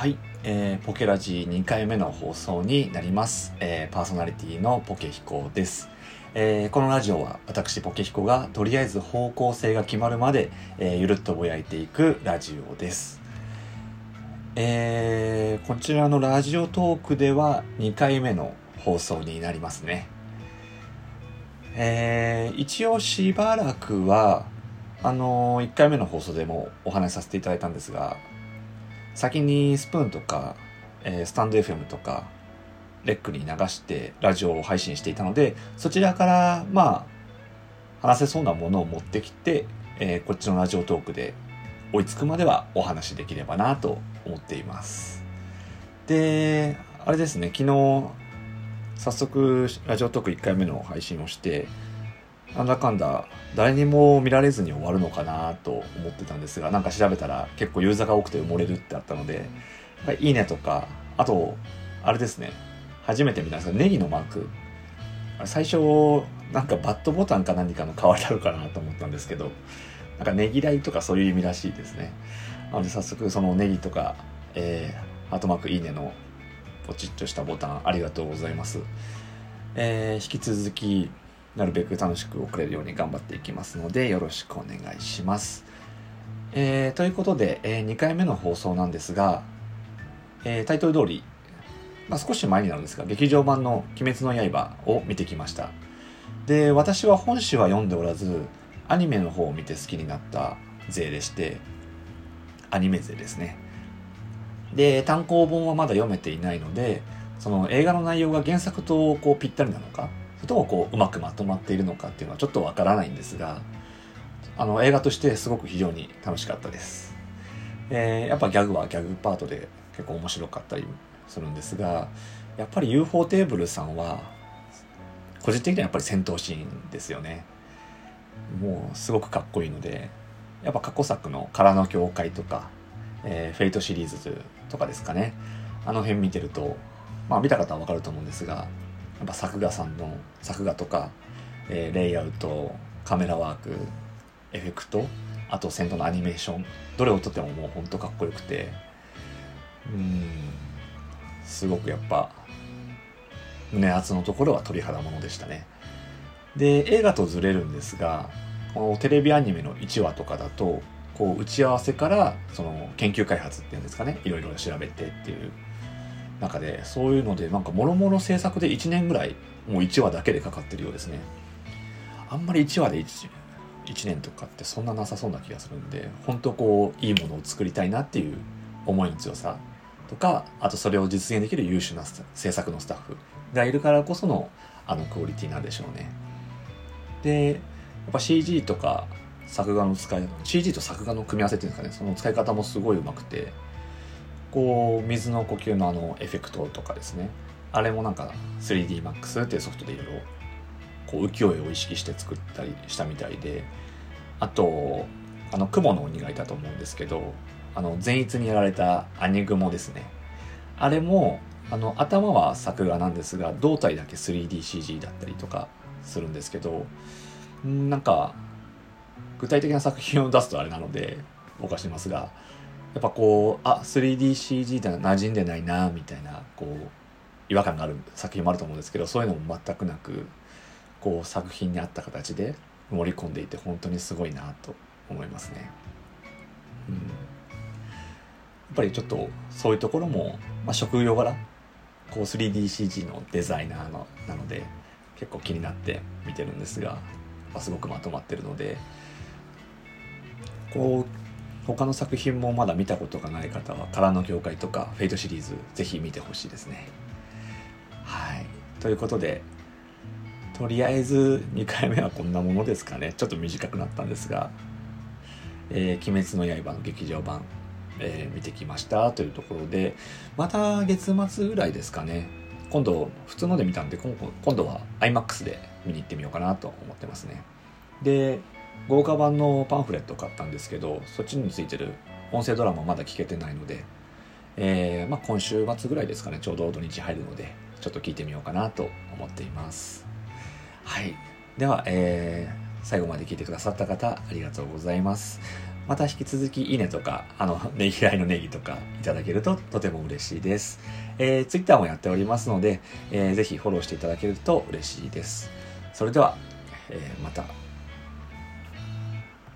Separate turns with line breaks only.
はい、えー、ポケラジー2回目の放送になります、えー、パーソナリティのポケヒコです、えー、このラジオは私ポケヒコがとりあえず方向性が決まるまで、えー、ゆるっとぼやいていくラジオです。えー、こちらのラジオトークでは2回目の放送になりますね。えー、一応しばらくはあのー、1回目の放送でもお話しさせていただいたんですが先にスプーンとか、えー、スタンド FM とかレックに流してラジオを配信していたのでそちらからまあ話せそうなものを持ってきて、えー、こっちのラジオトークで追いつくまではお話できればなと思っています。であれですね昨日早速ラジオトーク1回目の配信をしてなんだかんだ誰にも見られずに終わるのかなと思ってたんですがなんか調べたら結構ユーザーが多くて埋もれるってあったので「いいね」とかあとあれですね初めて見たんですがネギのマーク。最初なんかバットボタンか何かの代わりあるかなと思ったんですけどなんかネギ代とかそういう意味らしいですね。なので早速そのネギとか、えー、ハートマークいいねのポチッとしたボタンありがとうございます、えー、引き続きなるべく楽しく送れるように頑張っていきますのでよろしくお願いします。えー、ということで、えー、2回目の放送なんですが、えー、タイトル通り、まあ、少し前になるんですが劇場版の「鬼滅の刃」を見てきましたで私は本誌は読んでおらずアニメの方を見て好きになった勢でしてアニメ勢ですねで単行本はまだ読めていないのでその映画の内容が原作とこうぴったりなのかそれともこううまくまとまっているのかっていうのはちょっとわからないんですがあの映画としてすごく非常に楽しかったです、えー、やっぱギャグはギャグパートで結構面白かったりするんですがやっぱり UFO テーブルさんは個人的にはやっぱり戦闘シーンですよね。もうすごくかっこいいのでやっぱ過去作の「空の境界」とか、えー、フェイトシリーズとかですかね。あの辺見てるとまあ見た方はわかると思うんですがやっぱ作画さんの作画とか、えー、レイアウトカメラワークエフェクトあと戦闘のアニメーションどれをとってももうほんとかっこよくてうんすごくやっぱ胸熱のところは鳥肌ものでしたね。で映画とずれるんですがこのテレビアニメの1話とかだとこう打ち合わせからその研究開発っていうんですかねいろいろ調べてっていう中でそういうのでなんかもろもろ制作で1年ぐらいもう1話だけでかかってるようですね。あんまり1話で 1, 1年とかってそんななさそうな気がするんで本当こういいものを作りたいなっていう思いの強さとかあとそれを実現できる優秀な制作のスタッフがいるからこそのあのクオリティなんでしょうね。でやっぱ CG とか作画の使い CG と作画の組み合わせっていうんですかねその使い方もすごいうまくてこう水の呼吸のあのエフェクトとかですね。あれもなんか 3DMAX っていうソフトでいろいろこう浮世絵を意識して作ったりしたみたいであとあの雲の鬼がいたと思うんですけどあの善逸にやられたアニグモですね。あれもあの頭は作画なんですが胴体だけ 3DCG だったりとかするんですけどなんか具体的な作品を出すとあれなのでぼかしますがやっぱこうあ 3DCG って馴染んでないなみたいなこう違和感がある作品もあると思うんですけどそういうのも全くなくこう作品に合った形で盛り込んでいて本当にすごいなと思いますね。うん、やっぱりちょっとそういうところも、まあ、職業柄こう 3DCG のデザイナーのなので結構気になって見てるんですが、まあ、すごくまとまってるのでこう他の作品もまだ見たことがない方は「空の境界」とか「フェイト」シリーズぜひ見てほしいですね。はい。ということでとりあえず2回目はこんなものですかね。ちょっと短くなったんですが「えー、鬼滅の刃」の劇場版、えー、見てきました。というところでまた月末ぐらいですかね。今度普通ので見たんで今度は iMAX で見に行ってみようかなと思ってますね。で豪華版のパンフレットを買ったんですけどそっちについてる音声ドラマまだ聞けてないので、えー、まあ、今週末ぐらいですかねちょうど土日入るのでちょっと聞いてみようかなと思っていますはいでは、えー、最後まで聞いてくださった方ありがとうございますまた引き続きいいねとか、あの、ねぎらいのネギとかいただけるととても嬉しいです。えー、Twitter もやっておりますので、えー、ぜひフォローしていただけると嬉しいです。それでは、えー、また